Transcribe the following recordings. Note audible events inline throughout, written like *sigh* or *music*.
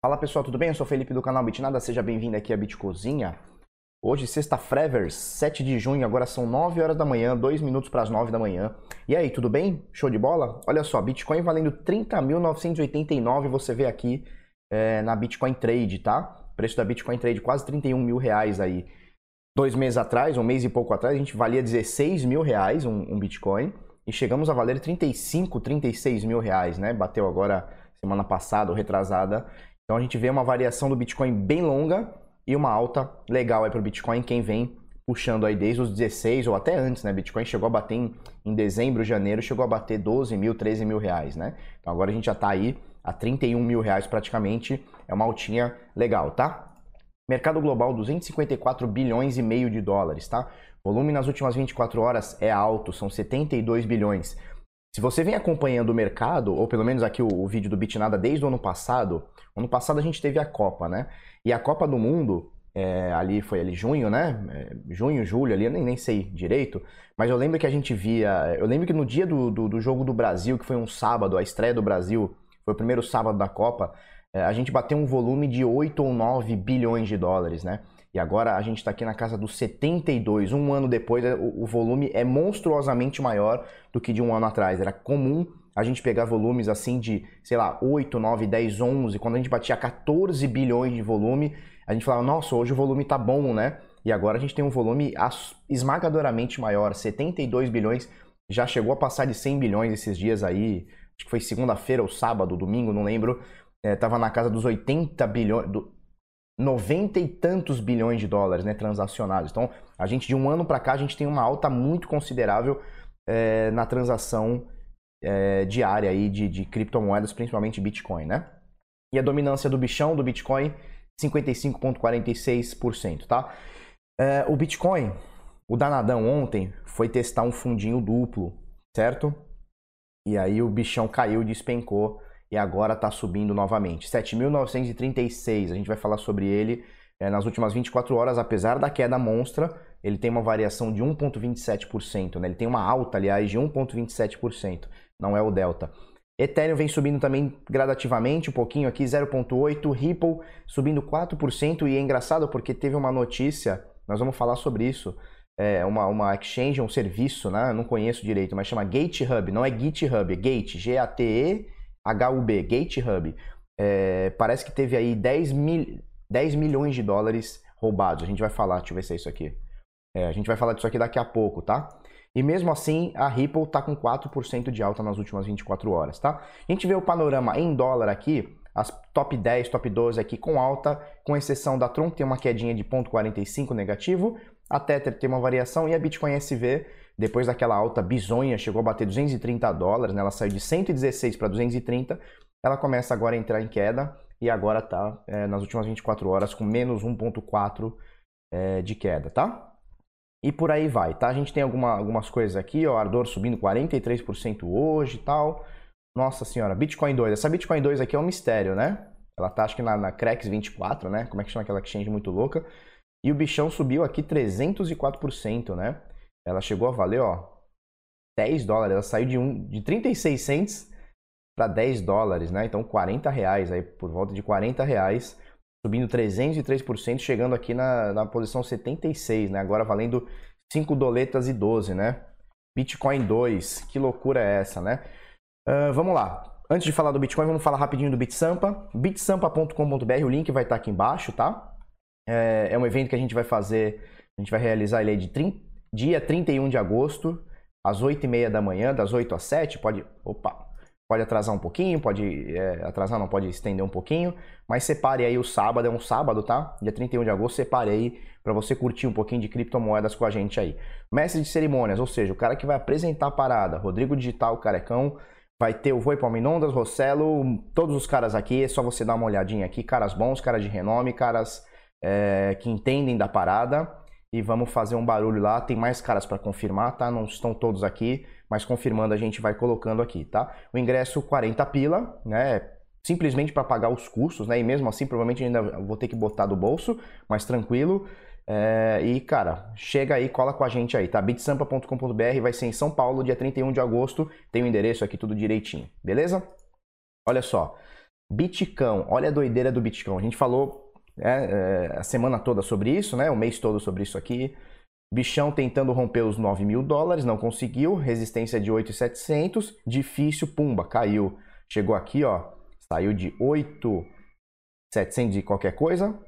Fala pessoal, tudo bem? Eu sou o Felipe do canal Bitnada, seja bem-vindo aqui à Bitcozinha. Hoje, sexta-feira, 7 de junho, agora são 9 horas da manhã, 2 minutos para as 9 da manhã. E aí, tudo bem? Show de bola? Olha só, Bitcoin valendo 30.989, você vê aqui é, na Bitcoin Trade, tá? Preço da Bitcoin Trade, quase 31 mil reais aí. Dois meses atrás, um mês e pouco atrás, a gente valia 16 mil reais um, um Bitcoin e chegamos a valer 35, 36 mil reais, né? Bateu agora semana passada ou retrasada então a gente vê uma variação do Bitcoin bem longa e uma alta legal aí para o Bitcoin, quem vem puxando aí desde os 16 ou até antes, né? Bitcoin chegou a bater em, em dezembro, janeiro, chegou a bater 12 mil, 13 mil reais, né? Então agora a gente já está aí a 31 mil reais praticamente, é uma altinha legal, tá? Mercado global, 254 bilhões e meio de dólares, tá? Volume nas últimas 24 horas é alto, são 72 bilhões. Se você vem acompanhando o mercado, ou pelo menos aqui o, o vídeo do Bitnada desde o ano passado, ano passado a gente teve a Copa, né? E a Copa do Mundo, é, ali foi ali junho, né? É, junho, julho, ali, eu nem, nem sei direito, mas eu lembro que a gente via. Eu lembro que no dia do, do, do jogo do Brasil, que foi um sábado, a estreia do Brasil, foi o primeiro sábado da Copa, é, a gente bateu um volume de 8 ou 9 bilhões de dólares, né? E agora a gente está aqui na casa dos 72. Um ano depois, é, o, volume é monstruosamente maior do que de um ano atrás. Era comum a gente pegar volumes assim de, sei lá, 8, 9, 10, 11. Quando a gente batia 14 bilhões de volume, a gente falava, nossa, hoje o volume tá bom, né? E agora a gente tem um volume esmagadoramente maior, 72 bilhões. Já chegou a passar de 100 bilhões esses dias aí. Acho que foi segunda-feira ou sábado, domingo, não lembro. É, tava na casa dos 80 bilhões, do, 90 e tantos bilhões de dólares né, transacionados. Então, a gente de um ano para cá, a gente tem uma alta muito considerável é, na transação é, diária aí de, de criptomoedas, principalmente Bitcoin, né? E a dominância do bichão do Bitcoin, 55,46%, tá? É, o Bitcoin, o danadão ontem, foi testar um fundinho duplo, certo? E aí o bichão caiu, despencou e agora está subindo novamente. 7.936, a gente vai falar sobre ele é, nas últimas 24 horas, apesar da queda monstra, ele tem uma variação de 1,27%, né? ele tem uma alta, aliás, de 1,27%, não é o delta. Ethereum vem subindo também gradativamente, um pouquinho aqui, 0,8%, Ripple subindo 4%, e é engraçado porque teve uma notícia, nós vamos falar sobre isso, é uma, uma exchange, um serviço, né? não conheço direito, mas chama GateHub, não é GitHub, é Gate, G-A-T-E HUB, GateHub, é, parece que teve aí 10, mil, 10 milhões de dólares roubados. A gente vai falar, deixa eu ver se é isso aqui. É, a gente vai falar disso aqui daqui a pouco, tá? E mesmo assim, a Ripple está com 4% de alta nas últimas 24 horas, tá? A gente vê o panorama em dólar aqui, as top 10, top 12 aqui com alta, com exceção da Tron, que tem uma quedinha de 0,45 negativo, a Tether tem uma variação e a Bitcoin SV depois daquela alta bizonha, chegou a bater 230 dólares, né? ela saiu de 116 para 230, ela começa agora a entrar em queda e agora está é, nas últimas 24 horas com menos 1,4 é, de queda, tá? E por aí vai, tá? A gente tem alguma, algumas coisas aqui, ó, Ardor subindo 43% hoje e tal. Nossa senhora, Bitcoin 2. Essa Bitcoin 2 aqui é um mistério, né? Ela tá acho que na, na Cracks 24, né? Como é que chama aquela exchange muito louca? E o bichão subiu aqui 304%, né? Ela chegou a valer, ó, 10 dólares. Ela saiu de, um, de 36 cents para 10 dólares, né? Então 40 reais, aí por volta de 40 reais, subindo 303%, chegando aqui na, na posição 76, né? Agora valendo 5 doletas e 12, né? Bitcoin 2, que loucura é essa, né? Uh, vamos lá. Antes de falar do Bitcoin, vamos falar rapidinho do Bitsampa. bitsampa.com.br, o link vai estar aqui embaixo, tá? É, é um evento que a gente vai fazer, a gente vai realizar ele aí de 30, dia 31 de agosto, às 8h30 da manhã, das 8 às 7, pode, opa, pode atrasar um pouquinho, pode é, atrasar, não, pode estender um pouquinho, mas separe aí o sábado, é um sábado, tá? Dia 31 de agosto, separe aí para você curtir um pouquinho de criptomoedas com a gente aí. Mestre de cerimônias, ou seja, o cara que vai apresentar a parada, Rodrigo Digital Carecão, vai ter o Voi Palminondas, Rossello, todos os caras aqui, é só você dar uma olhadinha aqui, caras bons, caras de renome, caras é, que entendem da parada e vamos fazer um barulho lá. Tem mais caras para confirmar, tá? Não estão todos aqui, mas confirmando a gente vai colocando aqui, tá? O ingresso 40 pila, né? Simplesmente para pagar os custos, né? E mesmo assim, provavelmente ainda vou ter que botar do bolso, mas tranquilo. É, e, cara, chega aí, cola com a gente aí, tá? bitsampa.com.br vai ser em São Paulo, dia 31 de agosto. Tem o endereço aqui tudo direitinho, beleza? Olha só. Bitcão, olha a doideira do Bitcão. A gente falou é, é, a semana toda sobre isso, né? O mês todo sobre isso aqui. Bichão tentando romper os 9 mil dólares, não conseguiu. Resistência de 8,700. Difícil, pumba, caiu. Chegou aqui, ó. Saiu de 8,700 e qualquer coisa.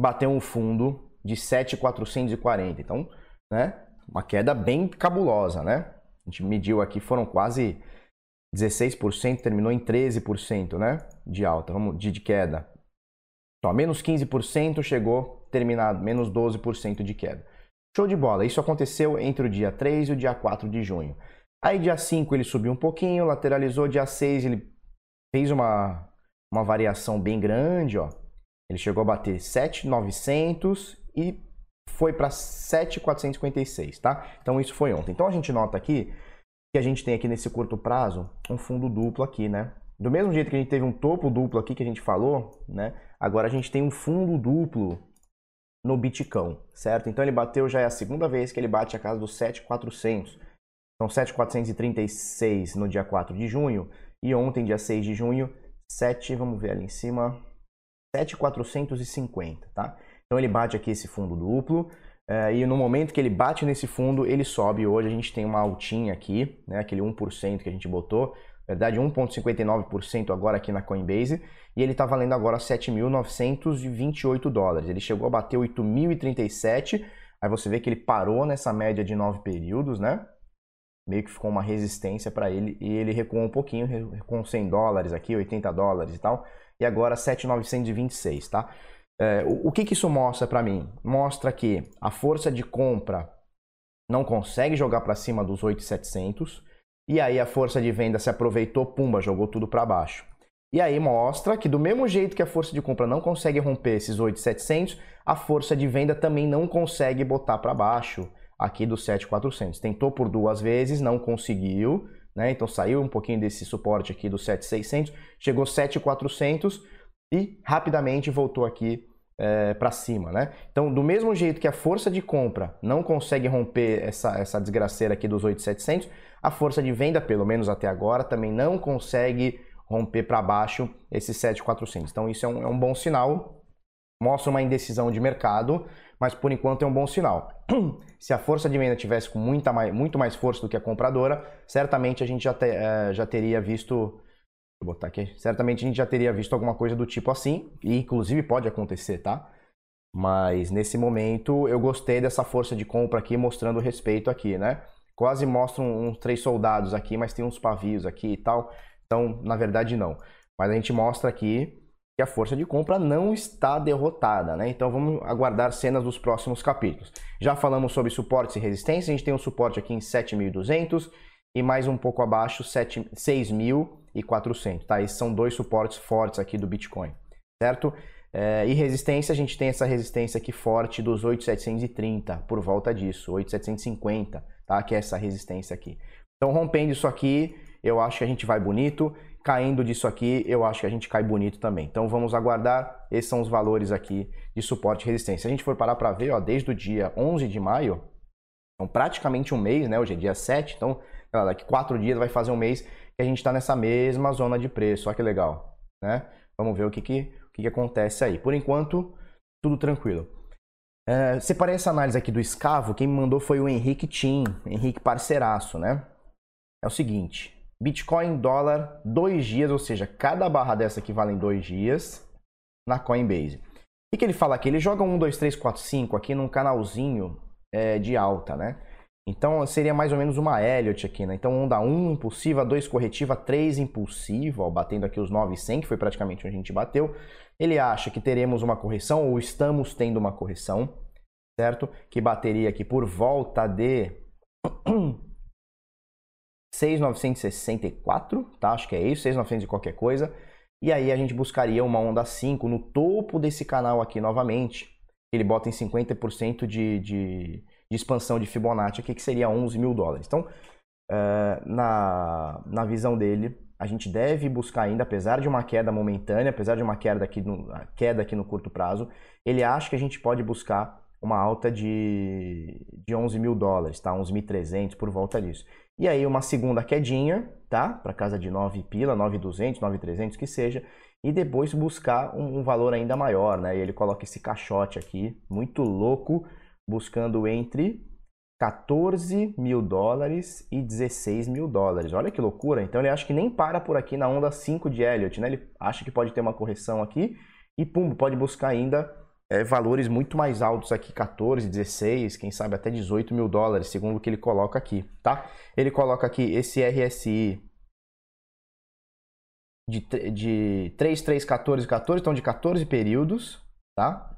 Bateu um fundo de 7,440. Então, né? Uma queda bem cabulosa, né? A gente mediu aqui, foram quase 16%, terminou em 13%, né? De alta, vamos, de, de queda. Então, menos 15% chegou terminado, menos 12% de queda. Show de bola. Isso aconteceu entre o dia 3 e o dia 4 de junho. Aí dia 5 ele subiu um pouquinho, lateralizou, dia 6 ele fez uma, uma variação bem grande, ó. Ele chegou a bater 7,900 e foi para 7,456, tá? Então isso foi ontem. Então a gente nota aqui que a gente tem aqui nesse curto prazo um fundo duplo aqui, né? Do mesmo jeito que a gente teve um topo duplo aqui que a gente falou, né? Agora a gente tem um fundo duplo no Bitcão, certo? Então ele bateu já é a segunda vez que ele bate a casa dos 7,400. Então 7,436 no dia 4 de junho e ontem, dia 6 de junho, 7, vamos ver ali em cima, 7,450, tá? Então ele bate aqui esse fundo duplo é, e no momento que ele bate nesse fundo, ele sobe. Hoje a gente tem uma altinha aqui, né, aquele 1% que a gente botou, verdade 1,59% agora aqui na Coinbase, e ele está valendo agora 7.928 dólares. Ele chegou a bater 8.037, aí você vê que ele parou nessa média de 9 períodos, né? Meio que ficou uma resistência para ele e ele recuou um pouquinho, recuou 100 dólares aqui, 80 dólares e tal, e agora 7.926, tá? É, o, o que, que isso mostra para mim? Mostra que a força de compra não consegue jogar para cima dos 8.700 e aí a força de venda se aproveitou, pumba, jogou tudo para baixo. E aí mostra que do mesmo jeito que a força de compra não consegue romper esses 8,700, a força de venda também não consegue botar para baixo aqui do 7,400. Tentou por duas vezes, não conseguiu, né? Então saiu um pouquinho desse suporte aqui do 7,600, chegou 7,400 e rapidamente voltou aqui é, para cima, né? Então, do mesmo jeito que a força de compra não consegue romper essa, essa desgraceira aqui dos 8,700, a força de venda, pelo menos até agora, também não consegue romper para baixo esses 7,400. Então isso é um, é um bom sinal, mostra uma indecisão de mercado, mas por enquanto é um bom sinal. *clears throat* Se a força de venda tivesse com muita mais, muito mais força do que a compradora, certamente a gente já, te, é, já teria visto. Vou botar aqui. Certamente a gente já teria visto alguma coisa do tipo assim, e inclusive pode acontecer, tá? Mas nesse momento eu gostei dessa força de compra aqui, mostrando respeito aqui, né? Quase mostram uns três soldados aqui, mas tem uns pavios aqui e tal. Então, na verdade, não. Mas a gente mostra aqui que a força de compra não está derrotada, né? Então vamos aguardar cenas dos próximos capítulos. Já falamos sobre suportes e resistência, a gente tem um suporte aqui em 7.200 e mais um pouco abaixo 6.400, tá? Esses são dois suportes fortes aqui do Bitcoin, certo? É, e resistência, a gente tem essa resistência aqui forte dos 8.730, por volta disso, 8.750, tá? Que é essa resistência aqui. Então rompendo isso aqui, eu acho que a gente vai bonito. Caindo disso aqui, eu acho que a gente cai bonito também. Então vamos aguardar. Esses são os valores aqui de suporte e resistência. Se a gente for parar para ver, ó, desde o dia 11 de maio, então praticamente um mês, né? Hoje é dia 7, então daqui quatro dias vai fazer um mês que a gente está nessa mesma zona de preço. Olha que legal, né? Vamos ver o que, que, o que, que acontece aí. Por enquanto, tudo tranquilo. É, separei essa análise aqui do escavo. Quem me mandou foi o Henrique Tim, Henrique parceiraço, né? É o seguinte: Bitcoin, dólar, dois dias, ou seja, cada barra dessa aqui vale em dois dias na Coinbase. O que, ele fala aqui? Ele joga 1, 2, 3, 4, 5 aqui num canalzinho é, de alta, né? Então seria mais ou menos uma Elliott aqui, né? Então onda 1 impulsiva, 2 corretiva, 3 impulsiva, ó, batendo aqui os 900, que foi praticamente onde a gente bateu. Ele acha que teremos uma correção, ou estamos tendo uma correção, certo? Que bateria aqui por volta de *clears throat* 6,964, tá? Acho que é isso, 6,900 e qualquer coisa. E aí a gente buscaria uma onda 5 no topo desse canal aqui novamente. Ele bota em 50% de, de, de, expansão de Fibonacci aqui, que seria 11 mil dólares. Então, uh, na, na visão dele, a gente deve buscar ainda, apesar de uma queda momentânea, apesar de uma queda aqui no, queda aqui no curto prazo, ele acha que a gente pode buscar uma alta de, de 11 mil dólares, tá? 11.300 por volta disso. E aí uma segunda quedinha, tá? Para casa de 9 pila, 9.200, 9.300 que seja, e depois buscar um, um, valor ainda maior, né? E ele coloca esse caixote aqui, muito louco, buscando entre 14 mil dólares e 16 mil dólares. Olha que loucura! Então ele acha que nem para por aqui na onda 5 de Elliott, né? Ele acha que pode ter uma correção aqui e pum, pode buscar ainda é, valores muito mais altos aqui, 14, 16, quem sabe até 18 mil dólares, segundo o que ele coloca aqui, tá? Ele coloca aqui esse RSI de, de 3, 3, 14, 14, então de 14 períodos, tá?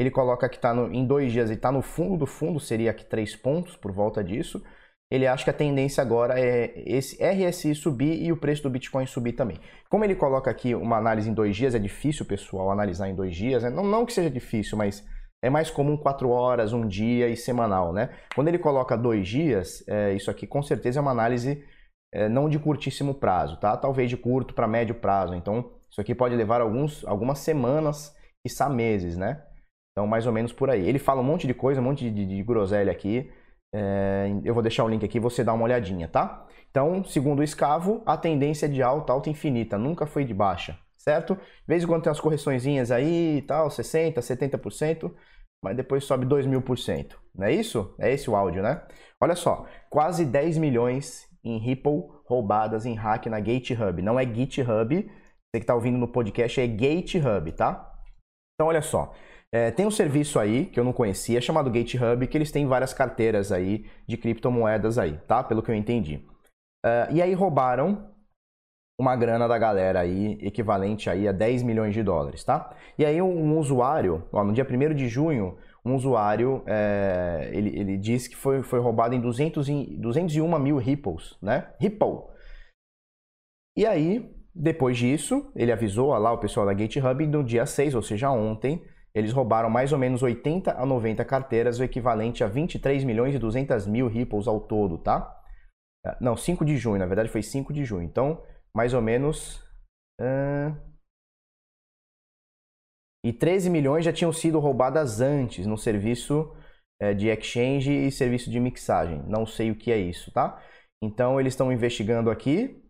Ele coloca que está em dois dias e está no fundo do fundo, seria aqui 3 pontos por volta disso ele acha que a tendência agora é esse RSI subir e o preço do Bitcoin subir também. Como ele coloca aqui uma análise em dois dias, é difícil, pessoal, analisar em dois dias. Né? Não, não que seja difícil, mas é mais comum quatro horas, um dia e semanal, né? Quando ele coloca dois dias, é, isso aqui com certeza é uma análise é, não de curtíssimo prazo, tá? Talvez de curto para médio prazo. Então, isso aqui pode levar alguns, algumas semanas, quiçá meses, né? Então, mais ou menos por aí. Ele fala um monte de coisa, um monte de, de, de groselha aqui. É, eu vou deixar o link aqui, você dá uma olhadinha, tá? Então, segundo o escavo, a tendência é de alta, alta infinita, nunca foi de baixa, certo? De vez em quando tem umas correçõezinhas aí e tal, 60%, 70%, mas depois sobe 2 mil por cento, não é isso? É esse o áudio, né? Olha só, quase 10 milhões em Ripple roubadas em hack na GateHub. Não é GitHub, você que está ouvindo no podcast é GateHub, tá? Então, olha só, é, tem um serviço aí que eu não conhecia, chamado GateHub, que eles têm várias carteiras aí de criptomoedas aí, tá? Pelo que eu entendi. Uh, e aí roubaram uma grana da galera aí, equivalente aí a 10 milhões de dólares, tá? E aí um usuário, ó, no dia 1 de junho, um usuário, é, ele, ele disse que foi, foi roubado em 200 e, 201 mil Ripples, né? Ripple. E aí, depois disso, ele avisou lá o pessoal da GateHub no dia 6, ou seja, ontem, eles roubaram mais ou menos 80 a 90 carteiras, o equivalente a 23 milhões e 200 mil Ripples ao todo, tá? É, não, 5 de junho, na verdade foi 5 de junho. Então, mais ou menos. Uh... E 13 milhões já tinham sido roubadas antes no serviço é, de exchange e serviço de mixagem. Não sei o que é isso, tá? Então eles estão investigando aqui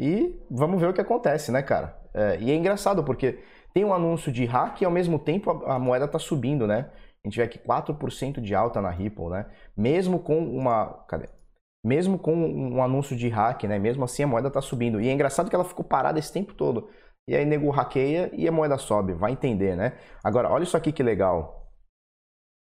e vamos ver o que acontece, né, cara? É, e é engraçado porque tem um anúncio de hack e ao mesmo tempo a, a moeda está subindo, né? A gente vê aqui 4% de alta na Ripple, né? Mesmo com uma. Cadê? Mesmo com um anúncio de hack, né? Mesmo assim a moeda está subindo. E é engraçado que ela ficou parada esse tempo todo. E aí nego hackeia e a moeda sobe. Vai entender, né? Agora, olha isso aqui que legal.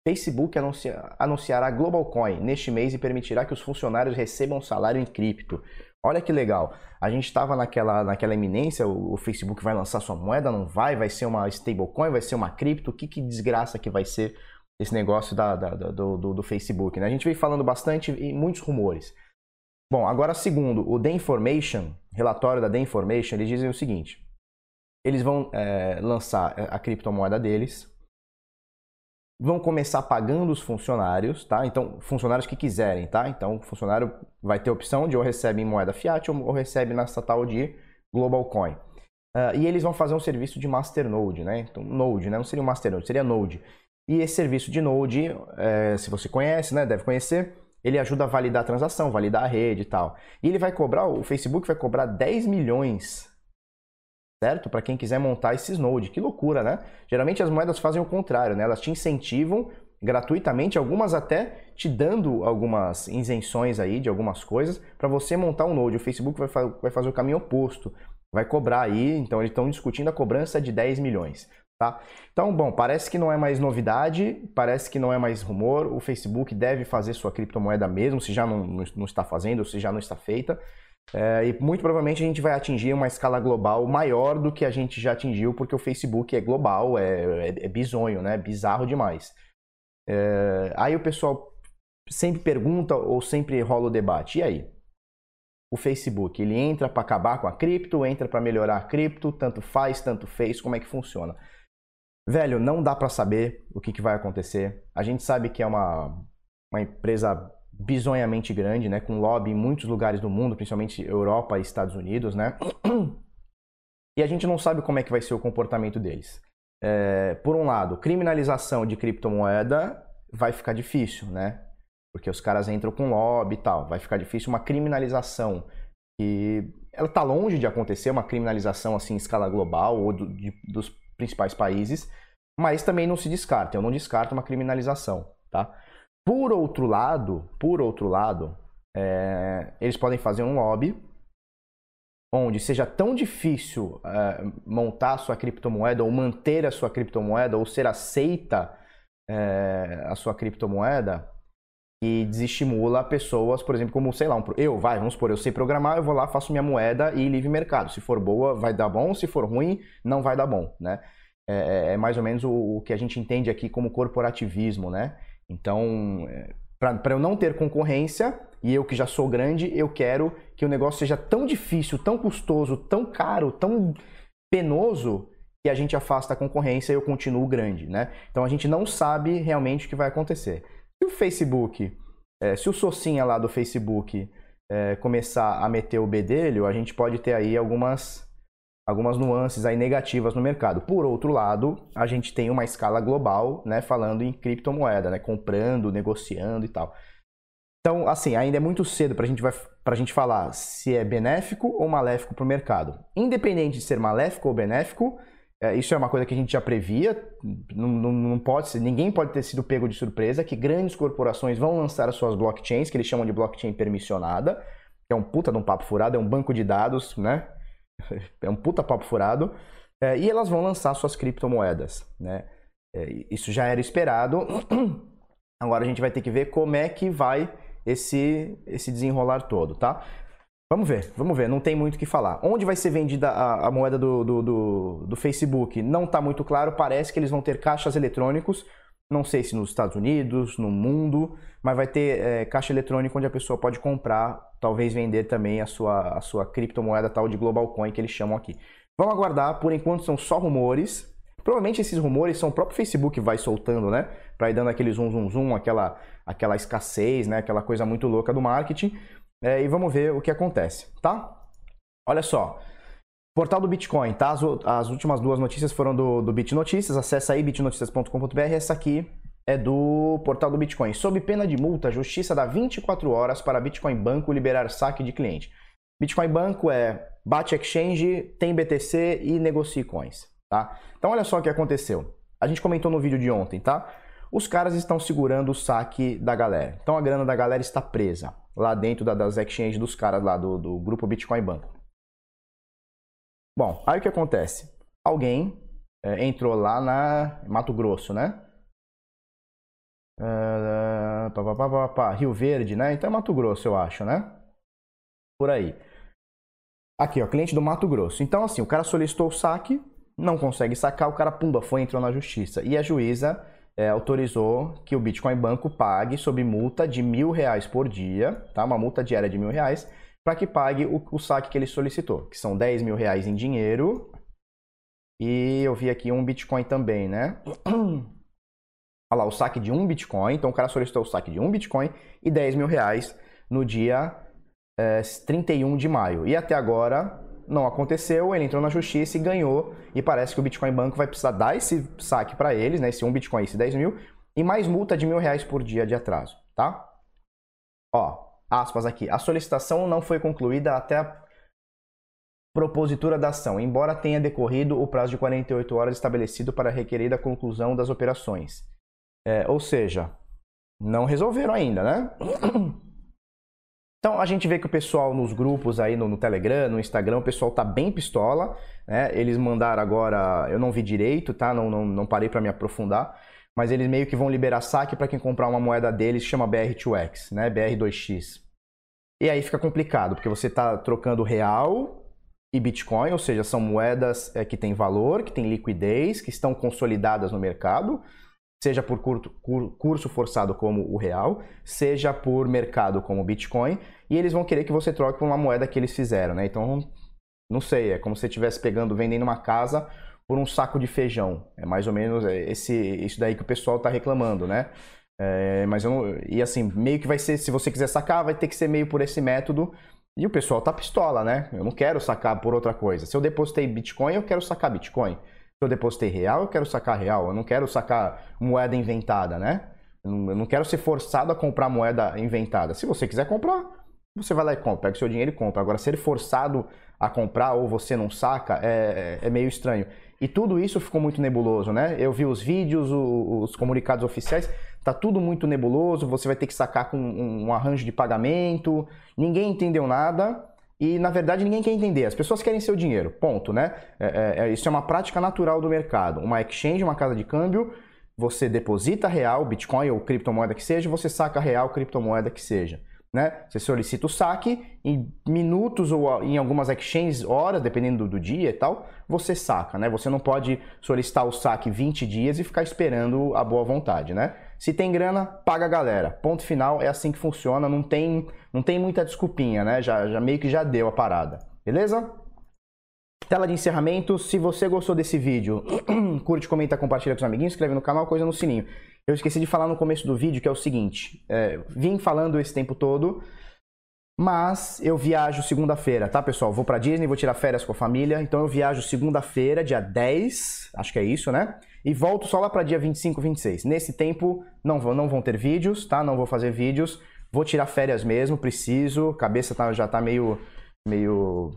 Facebook anuncia, anunciará Global Coin neste mês e permitirá que os funcionários recebam salário em cripto. Olha que legal. A gente estava naquela, naquela iminência, o, o, Facebook vai lançar sua moeda, não vai? Vai ser uma stablecoin, vai ser uma cripto? Que, que desgraça que vai ser esse negócio da, da, do, do, do, Facebook? Né? A gente vem falando bastante e muitos rumores. Bom, agora segundo o The Information, relatório da The Information, eles dizem o seguinte. Eles vão é, lançar a criptomoeda deles, vão começar pagando os funcionários, tá? Então, funcionários que quiserem, tá? Então, o funcionário vai ter a opção de ou recebe em moeda fiat ou, recebe nessa tal de Global Coin. Uh, e eles vão fazer um serviço de Masternode, né? Então, Node, né? Não seria um Masternode, seria Node. E esse serviço de Node, é, se você conhece, né? Deve conhecer, ele ajuda a validar a transação, validar a rede e tal. E ele vai cobrar, o Facebook vai cobrar 10 milhões certo? Para quem quiser montar esses nodes. Que loucura, né? Geralmente as moedas fazem o contrário, né? Elas te incentivam gratuitamente, algumas até te dando algumas isenções aí de algumas coisas para você montar um node. O Facebook vai, fa vai fazer o caminho oposto, vai cobrar aí, então eles estão discutindo a cobrança de 10 milhões. Tá? Então, bom, parece que não é mais novidade, parece que não é mais rumor. O Facebook deve fazer sua criptomoeda mesmo, se já não, não está fazendo, se já não está feita. É, e muito provavelmente a gente vai atingir uma escala global maior do que a gente já atingiu, porque o Facebook é global, é, é, é bizonho, né? Bizarro demais. É, aí o pessoal sempre pergunta ou sempre rola o debate. E aí? O Facebook, ele entra para acabar com a cripto, entra para melhorar a cripto, tanto faz, tanto fez, como é que funciona? Velho, não dá para saber o que, que vai acontecer. A gente sabe que é uma, uma empresa bizonhamente grande, né, com lobby em muitos lugares do mundo, principalmente Europa e Estados Unidos, né? E a gente não sabe como é que vai ser o comportamento deles. é, por um lado, criminalização de criptomoeda vai ficar difícil, né? Porque os caras entram com lobby e tal. Vai ficar difícil uma criminalização que ela está longe de acontecer, uma criminalização assim em escala global ou do, de, dos principais países, mas também não se descarta. Eu não descarto uma criminalização, tá? Por outro lado, por outro lado, é, eles podem fazer um lobby onde seja tão difícil é, montar a sua criptomoeda ou manter a sua criptomoeda ou ser aceita é, a sua criptomoeda que desestimula pessoas, por exemplo, como, sei lá, um, eu, vai, vamos supor, eu sei programar, eu vou lá, faço minha moeda e livre mercado. Se for boa, vai dar bom, se for ruim, não vai dar bom, né? É, é, é mais ou menos o, o, que a gente entende aqui como corporativismo, né? Então, é, para eu não ter concorrência, e eu que já sou grande, eu quero que o negócio seja tão difícil, tão custoso, tão caro, tão penoso, que a gente afasta a concorrência e eu continuo grande, né? Então a gente não sabe realmente o que vai acontecer. Se o Facebook, é, se o Socinha lá do Facebook é, começar a meter o bedelho, a gente pode ter aí algumas algumas nuances aí negativas no mercado. Por outro lado, a gente tem uma escala global, né, falando em criptomoeda, né, comprando, negociando e tal. Então, assim, ainda é muito cedo para gente a gente falar se é benéfico ou maléfico para o mercado. Independente de ser maléfico ou benéfico, é, isso é uma coisa que a gente já previa, não, não, não, pode ser, ninguém pode ter sido pego de surpresa que grandes corporações vão lançar as suas blockchains, que eles chamam de blockchain permissionada, que é um puta de um papo furado, é um banco de dados, né? *laughs* é um puta papo furado. É, e elas vão lançar suas criptomoedas. Né? É, isso já era esperado. *clears throat* Agora a gente vai ter que ver como é que vai esse, esse desenrolar todo, tá? Vamos ver, vamos ver, não tem muito o que falar. Onde vai ser vendida a, a moeda do, do, do, do Facebook? Não está muito claro, parece que eles vão ter caixas eletrônicos, não sei se nos Estados Unidos, no mundo, mas vai ter é, caixa eletrônica onde a pessoa pode comprar, talvez vender também a sua, a sua criptomoeda tal de Global Coin que eles chamam aqui. Vamos aguardar, por enquanto são só rumores. Provavelmente esses rumores são o próprio Facebook que vai soltando, né? Para ir dando aquele zoom, zoom, zoom, aquela, aquela escassez, né? Aquela coisa muito louca do marketing. É, e vamos ver o que acontece, tá? Olha só, Portal do Bitcoin, tá? As, as últimas duas notícias foram do, do BitNotícias. Acesse aí bitnoticias.com.br. Essa aqui é do portal do Bitcoin. Sob pena de multa, a justiça dá 24 horas para Bitcoin Banco liberar saque de cliente. Bitcoin Banco é bate exchange, tem BTC e negocia coins, tá? Então olha só o que aconteceu. A gente comentou no vídeo de ontem, tá? Os caras estão segurando o saque da galera. Então a grana da galera está presa lá dentro da, das exchanges dos caras lá do, do grupo Bitcoin Banco. Bom, aí o que acontece? Alguém é, entrou lá na Mato Grosso, né? Uh, pá, pá, pá, Rio Verde, né? Então é Mato Grosso, eu acho, né? Por aí. Aqui, ó, cliente do Mato Grosso. Então, assim, o cara solicitou o saque, não consegue sacar, o cara, pumba, foi entrou na justiça. E a juíza é, autorizou que o Bitcoin Banco pague sob multa de mil reais por dia, tá? Uma multa diária de mil reais, para que pague o, o, saque que ele solicitou, que são 10 mil reais em dinheiro. E eu vi aqui um Bitcoin também, né? *clears throat* Olha lá, o saque de um Bitcoin. Então o cara solicitou o saque de um Bitcoin e 10 mil reais no dia é, 31 de maio. E até agora não aconteceu, ele entrou na justiça e ganhou. E parece que o Bitcoin Banco vai precisar dar esse saque para eles, né? Esse um Bitcoin, esse 10 mil, e mais multa de mil reais por dia de atraso, tá? Ó, aspas aqui. A solicitação não foi concluída até a propositura da ação, embora tenha decorrido o prazo de 48 horas estabelecido para requerer a conclusão das operações. É, ou seja, não resolveram ainda, né? Então a gente vê que o pessoal nos grupos aí no, no Telegram, no Instagram, o pessoal tá bem pistola, né? Eles mandaram agora, eu não vi direito, tá? Não, não, não parei para me aprofundar, mas eles meio que vão liberar saque para quem comprar uma moeda deles chama BR2X, né? BR2X. E aí fica complicado, porque você está trocando real e Bitcoin, ou seja, são moedas é, que têm valor, que têm liquidez, que estão consolidadas no mercado seja por curto, curso forçado como o real, seja por mercado como o Bitcoin, e eles vão querer que você troque por uma moeda que eles fizeram, né? Então, não sei, é como se você estivesse pegando, vendendo uma casa por um saco de feijão. É mais ou menos esse, isso daí que o pessoal está reclamando, né? É, mas eu não, e assim, meio que vai ser, se você quiser sacar, vai ter que ser meio por esse método. E o pessoal tá pistola, né? Eu não quero sacar por outra coisa. Se eu depositei Bitcoin, eu quero sacar Bitcoin. Se eu depositei real, eu quero sacar real. Eu não quero sacar moeda inventada, né? Eu não quero ser forçado a comprar moeda inventada. Se você quiser comprar, você vai lá e compra, pega o seu dinheiro e compra. Agora, ser forçado a comprar ou você não saca é, é meio estranho. E tudo isso ficou muito nebuloso, né? Eu vi os vídeos, os comunicados oficiais, tá tudo muito nebuloso. Você vai ter que sacar com um arranjo de pagamento, ninguém entendeu nada. E na verdade ninguém quer entender. As pessoas querem seu dinheiro, ponto, né? É, é, é, isso é uma prática natural do mercado. Uma exchange, uma casa de câmbio, você deposita real, Bitcoin ou criptomoeda que seja, você saca real, criptomoeda que seja. Né? Você solicita o saque, em minutos ou em algumas exchanges, horas, dependendo do, do, dia e tal, você saca, né? Você não pode solicitar o saque 20 dias e ficar esperando a boa vontade, né? Se tem grana, paga a galera. Ponto final, é assim que funciona, não tem, não tem muita desculpinha, né? Já, já meio que já deu a parada. Beleza? Tela de encerramento. Se você gostou desse vídeo, *clears throat* curte, comenta, compartilha com os amiguinhos, inscreve no canal, coisa no sininho. Eu esqueci de falar no começo do vídeo que é o seguinte: é, vim falando esse tempo todo, mas eu viajo segunda-feira, tá, pessoal? Vou pra Disney, vou tirar férias com a família, então eu viajo segunda-feira, dia 10, acho que é isso, né? e volto só lá para dia 25, 26. Nesse tempo não vão, não vão ter vídeos, tá? Não vou fazer vídeos. Vou tirar férias mesmo, preciso. Cabeça tá, já tá meio, meio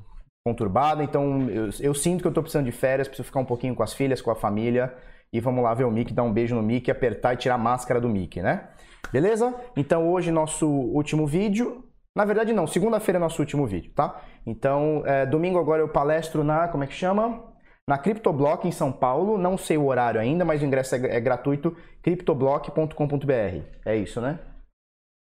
conturbada, então eu, eu, sinto que eu tô precisando de férias, preciso ficar um pouquinho com as filhas, com a família. E vamos lá ver o Mickey, dar um beijo no Mickey, apertar e tirar a máscara do Mickey, né? Beleza? Então hoje nosso último vídeo. Na verdade não, segunda-feira é nosso último vídeo, tá? Então, é, domingo agora eu palestro na, como é que chama? na CryptoBlock em São Paulo. Não sei o horário ainda, mas o ingresso é, é gratuito. CryptoBlock.com.br. É isso, né?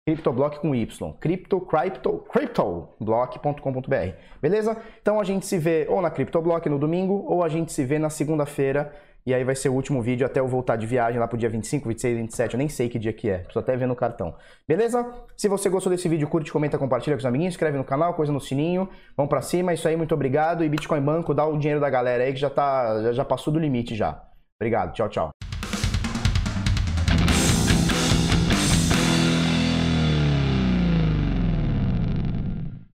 CryptoBlock com Y. Crypto, crypto, CryptoBlock.com.br. Beleza? Então a gente se vê ou na CryptoBlock no domingo, ou a gente se vê na segunda-feira e aí vai ser o último vídeo até eu voltar de viagem lá pro dia 25, 26, 27. Eu nem sei que dia que é. Preciso até ver no cartão. Beleza? Se você gostou desse vídeo, curte, comenta, compartilha com os amiguinhos, inscreve no canal, coisa no sininho. Vamos para cima. Isso aí, muito obrigado. E Bitcoin Banco, dá o dinheiro da galera aí que já, tá, já passou do limite já. Obrigado. Tchau, tchau.